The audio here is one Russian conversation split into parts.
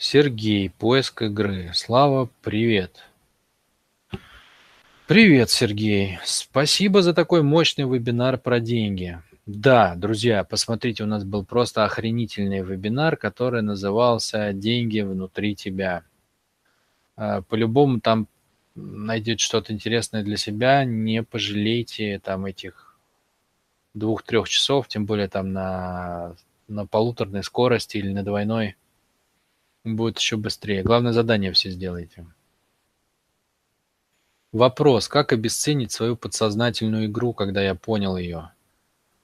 Сергей, поиск игры. Слава, привет. Привет, Сергей. Спасибо за такой мощный вебинар про деньги. Да, друзья, посмотрите, у нас был просто охренительный вебинар, который назывался «Деньги внутри тебя». А, по-любому там найдете что-то интересное для себя, не пожалейте там этих двух-трех часов, тем более там на, на полуторной скорости или на двойной будет еще быстрее. Главное задание все сделайте. Вопрос. Как обесценить свою подсознательную игру, когда я понял ее?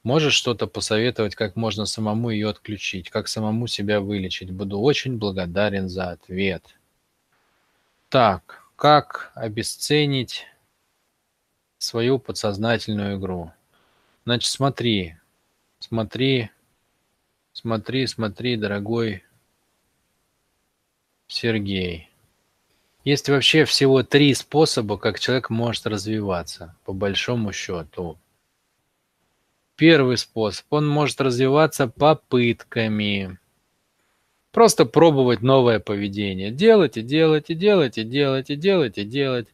Можешь что-то посоветовать, как можно самому ее отключить, как самому себя вылечить? Буду очень благодарен за ответ. Так, как обесценить свою подсознательную игру? Значит, смотри, смотри, смотри, смотри, дорогой Сергей. Есть вообще всего три способа, как человек может развиваться, по большому счету. Первый способ. Он может развиваться попытками. Просто пробовать новое поведение. Делать и делать и делать и делать и делать и делать.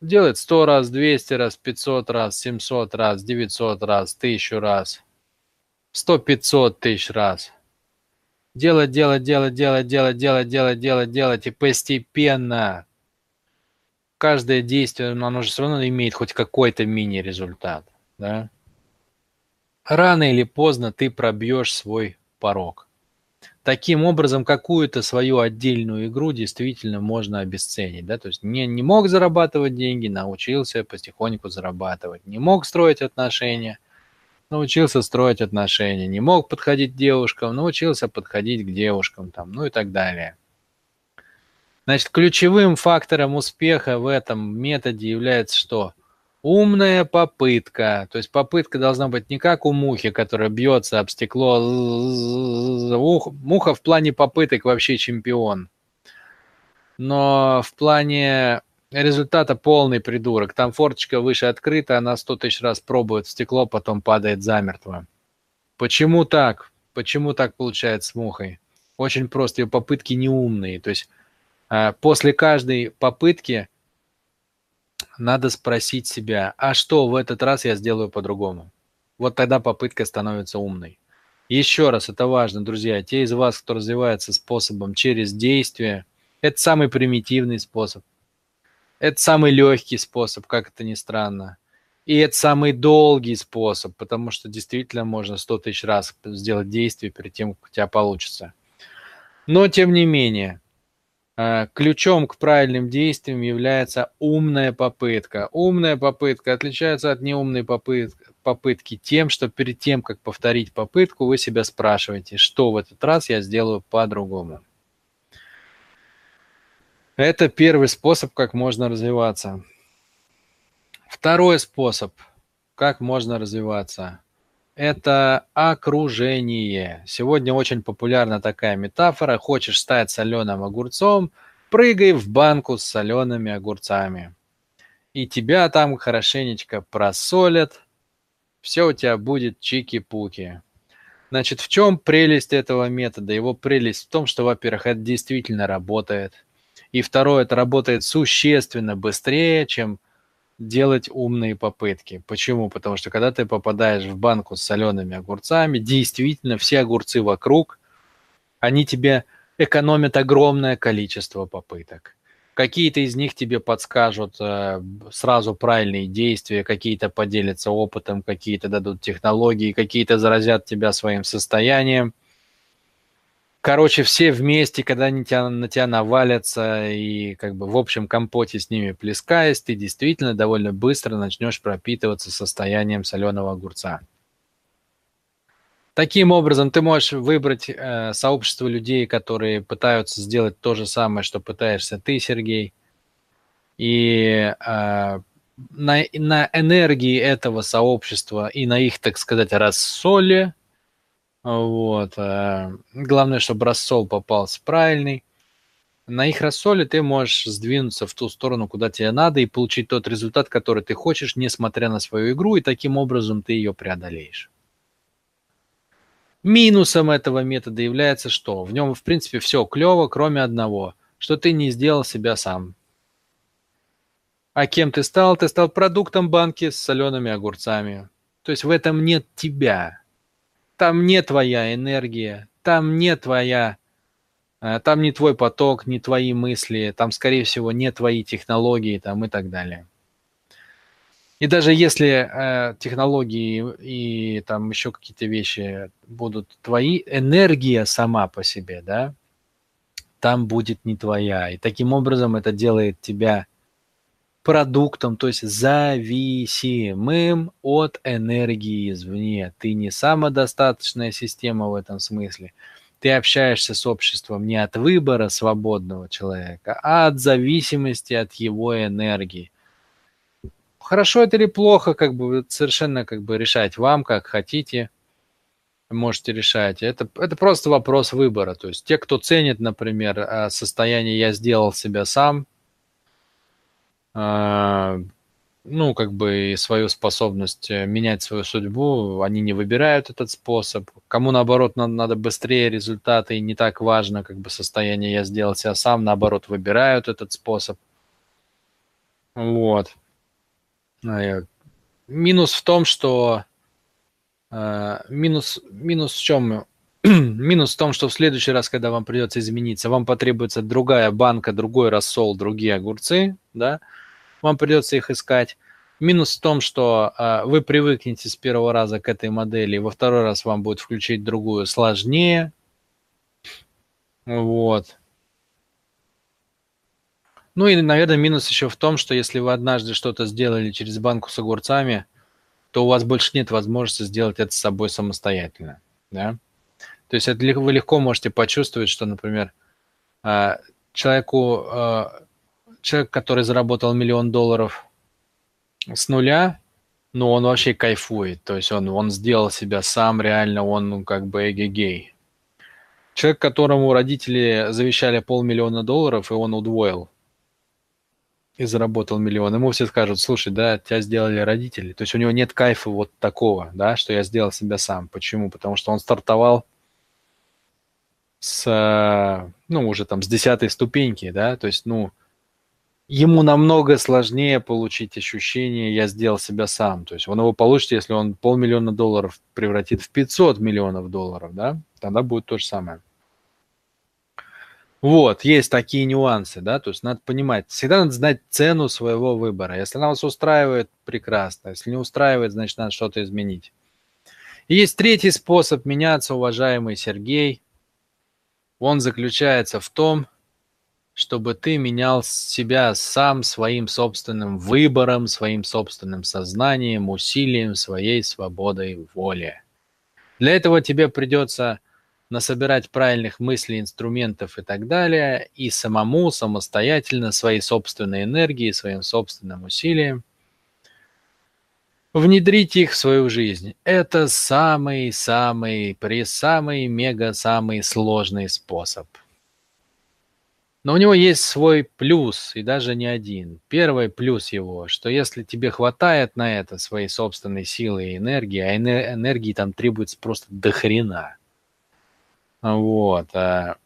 Делать сто раз, двести раз, пятьсот раз, семьсот раз, девятьсот раз, тысячу раз. Сто пятьсот тысяч раз делать, делать, делать, делать, делать, делать, делать, делать, делать, и постепенно каждое действие, оно же все равно имеет хоть какой-то мини-результат, да? Рано или поздно ты пробьешь свой порог. Таким образом, какую-то свою отдельную игру действительно можно обесценить. Да? То есть не, не мог зарабатывать деньги, научился потихоньку зарабатывать. Не мог строить отношения, научился строить отношения, не мог подходить к девушкам, научился подходить к девушкам, там, ну и так далее. Значит, ключевым фактором успеха в этом методе является что? Умная попытка. То есть попытка должна быть не как у мухи, которая бьется об стекло. Муха в плане попыток вообще чемпион. Но в плане результата полный придурок. Там форточка выше открыта, она сто тысяч раз пробует в стекло, потом падает замертво. Почему так? Почему так получается с мухой? Очень просто, ее попытки неумные. То есть э, после каждой попытки надо спросить себя, а что в этот раз я сделаю по-другому? Вот тогда попытка становится умной. Еще раз, это важно, друзья, те из вас, кто развивается способом через действие, это самый примитивный способ – это самый легкий способ, как это ни странно. И это самый долгий способ, потому что действительно можно 100 тысяч раз сделать действие перед тем, как у тебя получится. Но тем не менее, э, ключом к правильным действиям является умная попытка. Умная попытка отличается от неумной попытки, попытки тем, что перед тем, как повторить попытку, вы себя спрашиваете, что в этот раз я сделаю по-другому. Это первый способ, как можно развиваться. Второй способ, как можно развиваться, это окружение. Сегодня очень популярна такая метафора. Хочешь стать соленым огурцом, прыгай в банку с солеными огурцами. И тебя там хорошенечко просолят, все у тебя будет чики-пуки. Значит, в чем прелесть этого метода? Его прелесть в том, что, во-первых, это действительно работает – и второе, это работает существенно быстрее, чем делать умные попытки. Почему? Потому что когда ты попадаешь в банку с солеными огурцами, действительно все огурцы вокруг, они тебе экономят огромное количество попыток. Какие-то из них тебе подскажут э, сразу правильные действия, какие-то поделятся опытом, какие-то дадут технологии, какие-то заразят тебя своим состоянием – Короче, все вместе, когда они тебя, на тебя навалятся и как бы в общем компоте с ними плескаясь, ты действительно довольно быстро начнешь пропитываться состоянием соленого огурца. Таким образом, ты можешь выбрать э, сообщество людей, которые пытаются сделать то же самое, что пытаешься ты, Сергей. И э, на, на энергии этого сообщества и на их, так сказать, рассоле – вот. Э, главное, чтобы рассол попался правильный. На их рассоле ты можешь сдвинуться в ту сторону, куда тебе надо, и получить тот результат, который ты хочешь, несмотря на свою игру, и таким образом ты ее преодолеешь. Минусом этого метода является что? В нем, в принципе, все клево, кроме одного, что ты не сделал себя сам. А кем ты стал? Ты стал продуктом банки с солеными огурцами. То есть в этом нет тебя. Там не твоя энергия, там не твоя, э, там не твой поток, не твои мысли, там, скорее всего, не твои технологии там и так далее. И даже если э, технологии и там еще какие-то вещи будут твои, энергия сама по себе, да, там будет не твоя. И таким образом это делает тебя продуктом, то есть зависимым от энергии извне. Ты не самодостаточная система в этом смысле. Ты общаешься с обществом не от выбора свободного человека, а от зависимости от его энергии хорошо это или плохо, как бы совершенно как бы решать вам, как хотите, можете решать. Это, это просто вопрос выбора. То есть те, кто ценит, например, э, состояние «я сделал себя сам», ну, как бы свою способность э, менять свою судьбу, они не выбирают этот способ. Кому, наоборот, надо, надо быстрее результаты, и не так важно, как бы состояние «я сделал себя сам», наоборот, выбирают этот способ. Вот. Минус в том, что э, минус, минус в чем? минус в том, что в следующий раз, когда вам придется измениться, вам потребуется другая банка, другой рассол, другие огурцы, да, вам придется их искать. Минус в том, что э, вы привыкнете с первого раза к этой модели, во второй раз вам будет включить другую сложнее. Вот. Ну и, наверное, минус еще в том, что если вы однажды что-то сделали через банку с огурцами, то у вас больше нет возможности сделать это с собой самостоятельно. Да? То есть это вы легко можете почувствовать, что, например, а, человеку, а, человек, который заработал миллион долларов с нуля, ну, он вообще кайфует. То есть он, он сделал себя сам, реально он ну, как бы эгегей. Человек, которому родители завещали полмиллиона долларов, и он удвоил – и заработал миллион, ему все скажут, слушай, да, тебя сделали родители. То есть у него нет кайфа вот такого, да, что я сделал себя сам. Почему? Потому что он стартовал с, ну, уже там с десятой ступеньки, да, то есть, ну, ему намного сложнее получить ощущение «я сделал себя сам». То есть он его получит, если он полмиллиона долларов превратит в 500 миллионов долларов, да, тогда будет то же самое. Вот, есть такие нюансы, да, то есть надо понимать, всегда надо знать цену своего выбора. Если она вас устраивает, прекрасно. Если не устраивает, значит, надо что-то изменить. И есть третий способ меняться, уважаемый Сергей. Он заключается в том, чтобы ты менял себя сам своим собственным выбором, своим собственным сознанием, усилием своей свободой воли. Для этого тебе придется насобирать правильных мыслей, инструментов и так далее, и самому, самостоятельно, своей собственной энергией, своим собственным усилием внедрить их в свою жизнь. Это самый-самый, при самый мега самый сложный способ. Но у него есть свой плюс, и даже не один. Первый плюс его, что если тебе хватает на это своей собственной силы и энергии, а энергии там требуется просто до хрена – вот, а,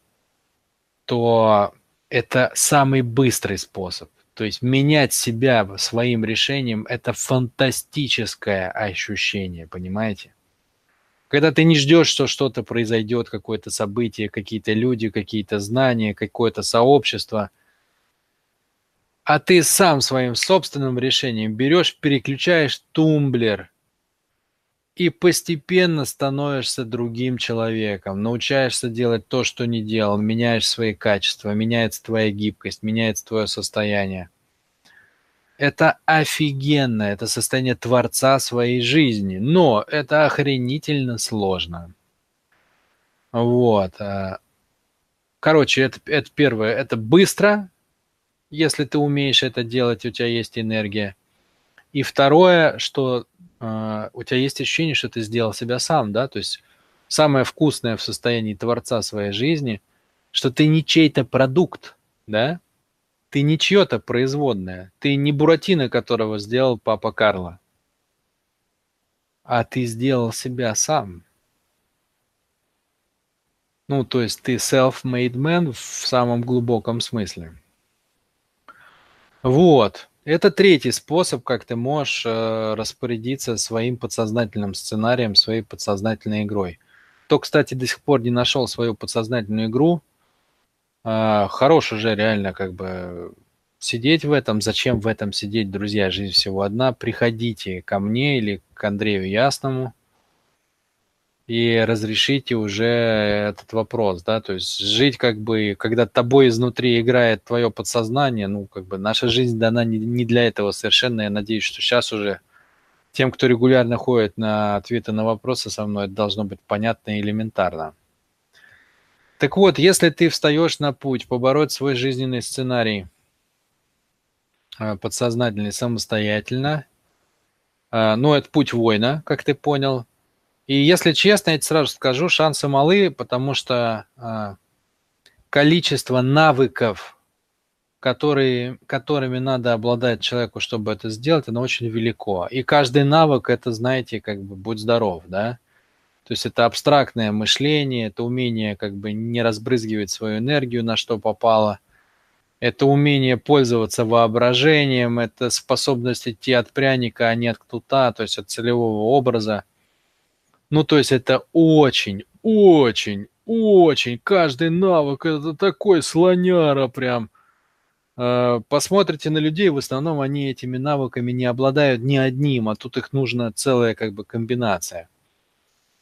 то это самый быстрый способ. То есть менять себя своим решением – это фантастическое ощущение, понимаете? Когда ты не ждешь, что что-то произойдет, какое-то событие, какие-то люди, какие-то знания, какое-то сообщество, а ты сам своим собственным решением берешь, переключаешь тумблер и постепенно становишься другим человеком, научаешься делать то, что не делал, меняешь свои качества, меняется твоя гибкость, меняется твое состояние. Это офигенно, это состояние творца своей жизни, но это охренительно сложно. Вот. А, короче, это, это первое, это быстро, если ты умеешь это делать, у тебя есть энергия. И второе, что э, у тебя есть ощущение, что ты сделал себя сам, да, то есть самое вкусное в состоянии творца своей жизни, что ты не чей-то продукт, да, ты не чье-то производное, ты не Буратино, которого сделал папа Карло, а ты сделал себя сам. Ну, то есть ты self-made man в самом глубоком смысле. Вот. Это третий способ, как ты можешь э, распорядиться своим подсознательным сценарием, своей подсознательной игрой. Кто, кстати, до сих пор не нашел свою подсознательную игру, э, хорош уже реально как бы сидеть в этом. Зачем в этом сидеть, друзья? Жизнь всего одна. Приходите ко мне или к Андрею Ясному и разрешите уже этот вопрос, да, то есть жить как бы, когда тобой изнутри играет твое подсознание, ну, как бы наша жизнь дана не, не для этого совершенно, я надеюсь, что сейчас уже тем, кто регулярно ходит на ответы на вопросы со мной, это должно быть понятно и элементарно. Так вот, если ты встаешь на путь побороть свой жизненный сценарий а, подсознательный самостоятельно, а, ну, это путь воина, как ты понял, и если честно, я тебе сразу скажу, шансы малы, потому что э, количество навыков, которые, которыми надо обладать человеку, чтобы это сделать, оно очень велико. И каждый навык, это, знаете, как бы будь здоров, да. То есть это абстрактное мышление, это умение как бы не разбрызгивать свою энергию на что попало, это умение пользоваться воображением, это способность идти от пряника, а не от кнута, то есть от целевого образа – ну, то есть это очень, очень, очень, каждый навык, это такой слоняра прям. А, посмотрите на людей, в основном они этими навыками не обладают ни одним, а тут их нужна целая как бы комбинация.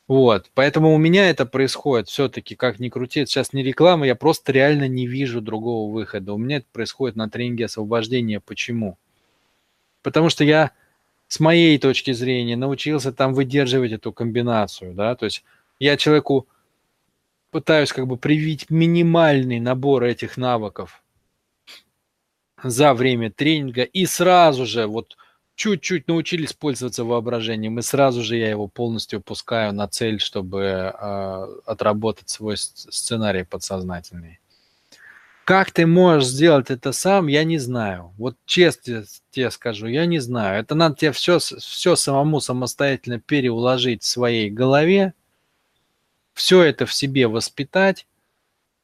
Вот, поэтому у меня это происходит все-таки, как ни крути, сейчас не реклама, я просто реально не вижу другого выхода. У меня это происходит на тренинге освобождения. Почему? Потому что я с моей точки зрения, научился там выдерживать эту комбинацию, да, то есть я человеку пытаюсь как бы привить минимальный набор этих навыков за время тренинга и сразу же вот чуть-чуть научились пользоваться воображением, и сразу же я его полностью пускаю на цель, чтобы э, отработать свой сценарий подсознательный. Как ты можешь сделать это сам, я не знаю. Вот честно тебе скажу, я не знаю. Это надо тебе все, все самому самостоятельно переуложить в своей голове, все это в себе воспитать,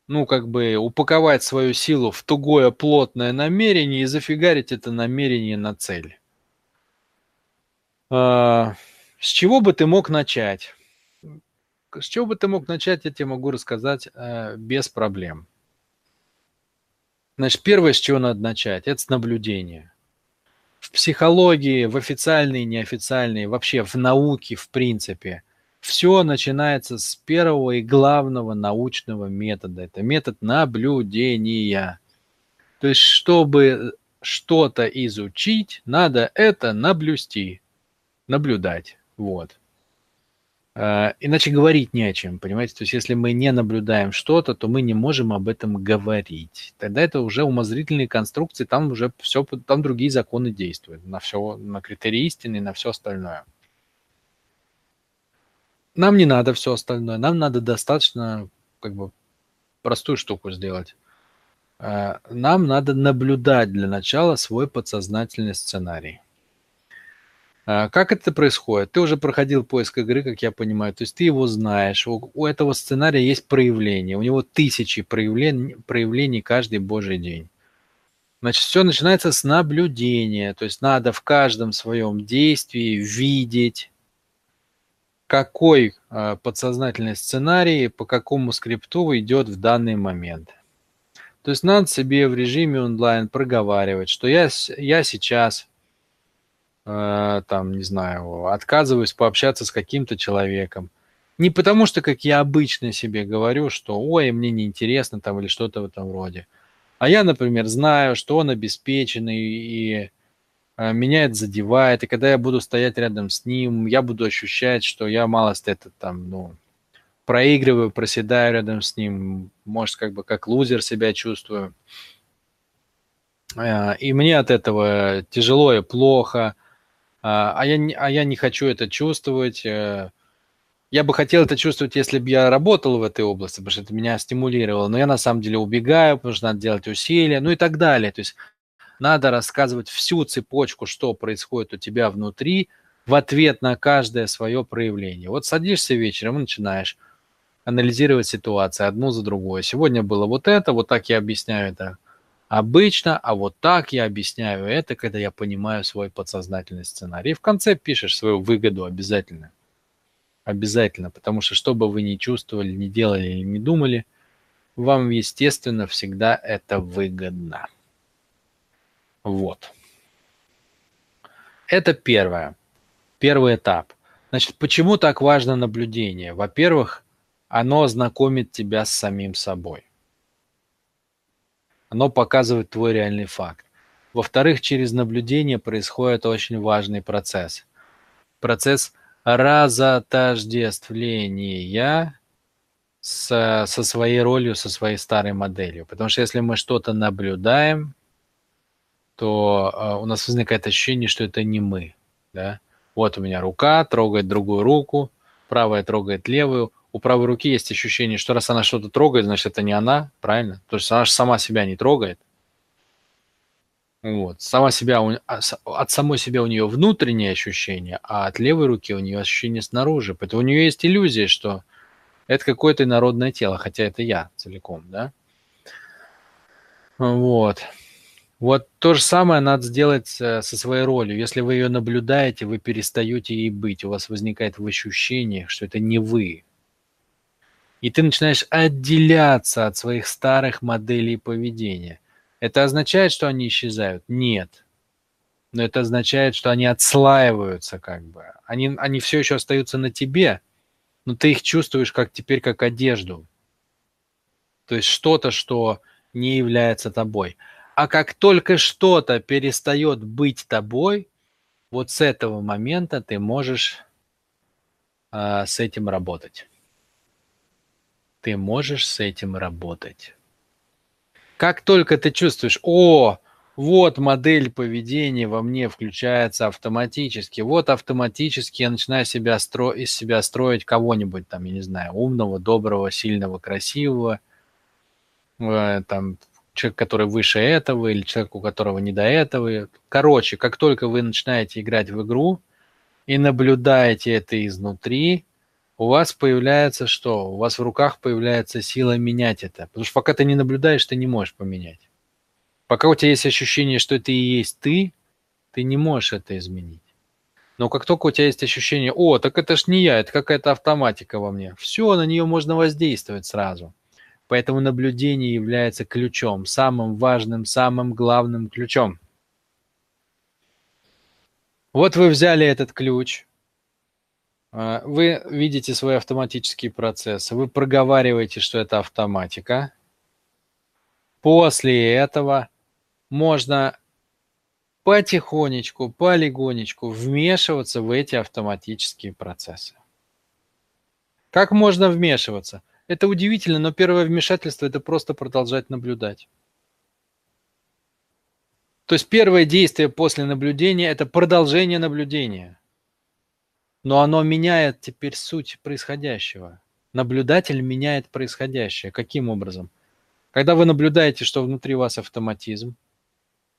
ну, как бы упаковать свою силу в тугое плотное намерение и зафигарить это намерение на цель. А, с чего бы ты мог начать? С чего бы ты мог начать, я тебе могу рассказать э, без проблем. Значит, первое, с чего надо начать, это с наблюдения. В психологии, в официальной, неофициальной, вообще в науке, в принципе, все начинается с первого и главного научного метода. Это метод наблюдения. То есть, чтобы что-то изучить, надо это наблюсти, наблюдать. Вот. А, иначе говорить не о чем, понимаете? То есть если мы не наблюдаем что-то, то мы не можем об этом говорить. Тогда это уже умозрительные конструкции, там уже все, там другие законы действуют на все, на критерии истины, на все остальное. Нам не надо все остальное, нам надо достаточно как бы простую штуку сделать. А, нам надо наблюдать для начала свой подсознательный сценарий. А, как это происходит? Ты уже проходил поиск игры, как я понимаю, то есть ты его знаешь, у, у этого сценария есть проявления, у него тысячи проявлений, проявлений каждый божий день. Значит, все начинается с наблюдения, то есть надо в каждом своем действии видеть, какой э, подсознательный сценарий по какому скрипту идет в данный момент. То есть надо себе в режиме онлайн проговаривать, что я, я сейчас там, не знаю, отказываюсь пообщаться с каким-то человеком. Не потому что, как я обычно себе говорю, что ой, мне неинтересно там или что-то в этом роде. А я, например, знаю, что он обеспеченный и э, меня это задевает, и когда я буду стоять рядом с ним, я буду ощущать, что я малость это там, ну, проигрываю, проседаю рядом с ним, может, как бы как лузер себя чувствую. Э, и мне от этого тяжело и плохо, а, а я, а я не хочу это чувствовать. Э. Я бы хотел это чувствовать, если бы я работал в этой области, потому что это меня стимулировало. Но я на самом деле убегаю, потому что надо делать усилия, ну и так далее. То есть надо рассказывать всю цепочку, что происходит у тебя внутри, в ответ на каждое свое проявление. Вот садишься вечером и начинаешь. анализировать ситуации одну за другой. Сегодня было вот это, вот так я объясняю это обычно, а вот так я объясняю это, когда я понимаю свой подсознательный сценарий. И в конце пишешь свою выгоду обязательно. Обязательно, потому что что бы вы ни чувствовали, ни делали или не думали, вам, естественно, всегда это выгодно. Вот. Это первое. Первый этап. Значит, почему так важно наблюдение? Во-первых, оно знакомит тебя с самим собой. Оно показывает твой реальный факт. Во-вторых, через наблюдение происходит очень важный процесс. Процесс разотождествления с, со своей ролью, со своей старой моделью. Потому что если мы что-то наблюдаем, то э, у нас возникает ощущение, что это не мы. Да? Вот у меня рука трогает другую руку, правая трогает левую. У правой руки есть ощущение, что раз она что-то трогает, значит это не она, правильно? То есть она же сама себя не трогает. Вот. Сама себя, а, от самой себя у нее внутреннее ощущение, а от левой руки у нее ощущение снаружи. Поэтому у нее есть иллюзия, что это какое-то инородное тело, хотя это я целиком, да? Вот. Вот то же самое надо сделать э, со своей ролью. Если вы ее наблюдаете, вы перестаете ей быть. У вас возникает в ощущении, что это не вы. И ты начинаешь отделяться от своих старых моделей поведения. Это означает, что они исчезают? Нет. Но это означает, что они отслаиваются как бы. Они, они все еще остаются на тебе, но ты их чувствуешь как теперь как одежду. То есть что-то, что не является тобой. А как только что-то перестает быть тобой, вот с этого момента ты можешь э, с этим работать. Ты можешь с этим работать. Как только ты чувствуешь, о, вот модель поведения во мне включается автоматически. Вот автоматически я начинаю себя стро... из себя строить кого-нибудь там, я не знаю, умного, доброго, сильного, красивого, э, там, человек, который выше этого, или человек, у которого не до этого. Короче, как только вы начинаете играть в игру и наблюдаете это изнутри, у вас появляется что? У вас в руках появляется сила менять это. Потому что пока ты не наблюдаешь, ты не можешь поменять. Пока у тебя есть ощущение, что это и есть ты, ты не можешь это изменить. Но как только у тебя есть ощущение, о, так это ж не я, это какая-то автоматика во мне, все, на нее можно воздействовать сразу. Поэтому наблюдение является ключом, самым важным, самым главным ключом. Вот вы взяли этот ключ, вы видите свой автоматический процесс, вы проговариваете, что это автоматика. После этого можно потихонечку, полигонечку вмешиваться в эти автоматические процессы. Как можно вмешиваться? Это удивительно, но первое вмешательство – это просто продолжать наблюдать. То есть первое действие после наблюдения – это продолжение наблюдения. Но оно меняет теперь суть происходящего. Наблюдатель меняет происходящее. Каким образом? Когда вы наблюдаете, что внутри вас автоматизм,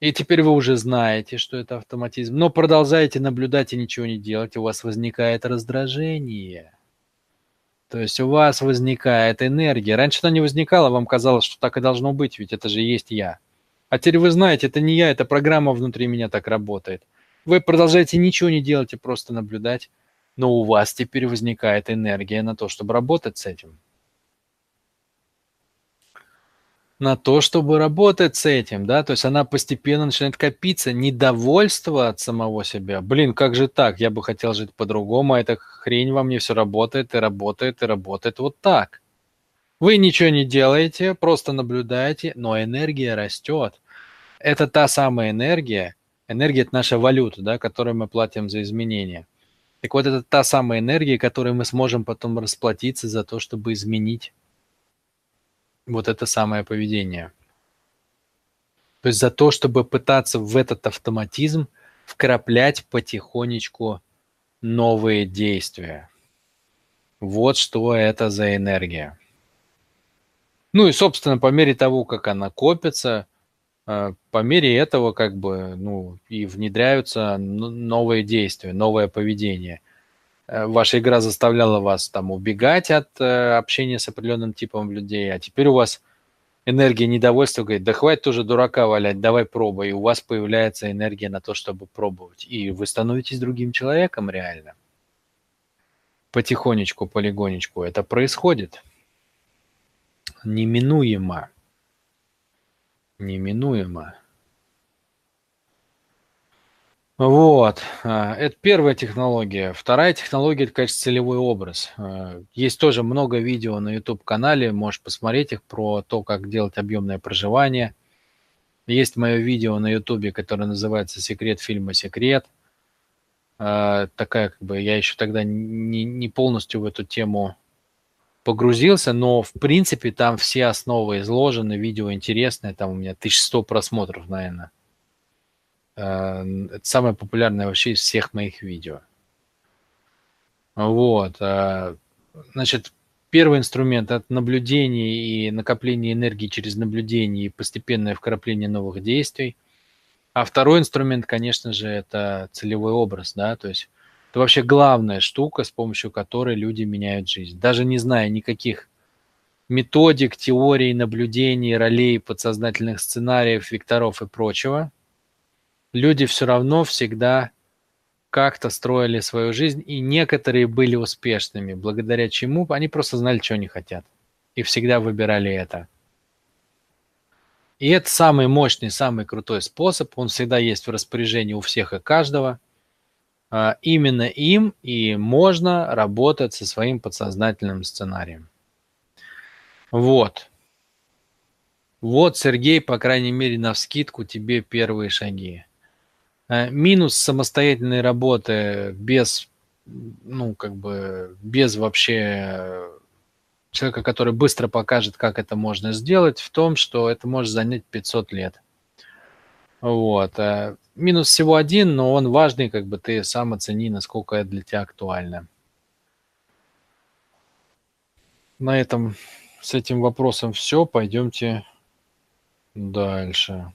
и теперь вы уже знаете, что это автоматизм, но продолжаете наблюдать и ничего не делать, у вас возникает раздражение. То есть у вас возникает энергия. Раньше она не возникала, вам казалось, что так и должно быть, ведь это же есть я. А теперь вы знаете, это не я, это программа внутри меня так работает. Вы продолжаете ничего не делать и просто наблюдать, но у вас теперь возникает энергия на то, чтобы работать с этим. на то, чтобы работать с этим, да, то есть она постепенно начинает копиться, недовольство от самого себя. Блин, как же так? Я бы хотел жить по-другому, а эта хрень во мне все работает и работает и работает вот так. Вы ничего не делаете, просто наблюдаете, но энергия растет. Это та самая энергия, энергия – это наша валюта, да, которую мы платим за изменения. Так вот, это та самая энергия, которой мы сможем потом расплатиться за то, чтобы изменить вот это самое поведение. То есть за то, чтобы пытаться в этот автоматизм вкраплять потихонечку новые действия. Вот что это за энергия. Ну и, собственно, по мере того, как она копится, по мере этого как бы, ну, и внедряются новые действия, новое поведение. э, ваша игра заставляла вас там убегать от э, общения с определенным типом людей, а теперь у вас энергия недовольства говорит, да хватит уже дурака валять, давай пробуй. И у вас появляется энергия на то, чтобы пробовать. И вы становитесь другим человеком реально. Потихонечку, полигонечку это происходит. Неминуемо. Неминуемо. Вот. А, это первая технология. Вторая технология – это, конечно, целевой образ. А, есть тоже много видео на YouTube-канале, можешь посмотреть их про то, как делать объемное проживание. Есть мое видео на YouTube, которое называется «Секрет фильма «Секрет». А, такая, как бы, я еще тогда не, не полностью в эту тему погрузился, но, в принципе, там все основы изложены, видео интересное, там у меня 1100 просмотров, наверное. Это самое популярное вообще из всех моих видео. Вот. Э, значит, первый инструмент – это наблюдение и накопление энергии через наблюдение и постепенное вкрапление новых действий. А второй инструмент, конечно же, это целевой образ, да, то есть это вообще главная штука, с помощью которой люди меняют жизнь. Даже не зная никаких методик, теорий, наблюдений, ролей, подсознательных сценариев, векторов и прочего, люди все равно всегда как-то строили свою жизнь, и некоторые были успешными, благодаря чему они просто знали, что они хотят, и всегда выбирали это. И это самый мощный, самый крутой способ, он всегда есть в распоряжении у всех и каждого. А, именно им и можно работать со своим подсознательным сценарием. Вот. Вот, Сергей, по крайней мере, на вскидку тебе первые шаги. Э, минус самостоятельной работы без, ну, как бы, без вообще человека, который быстро покажет, как это можно сделать, в том, что это может занять 500 лет. Вот. Э, минус всего один, но он важный, как бы ты сам оцени, насколько это для тебя актуально. На этом с этим вопросом все. Пойдемте дальше.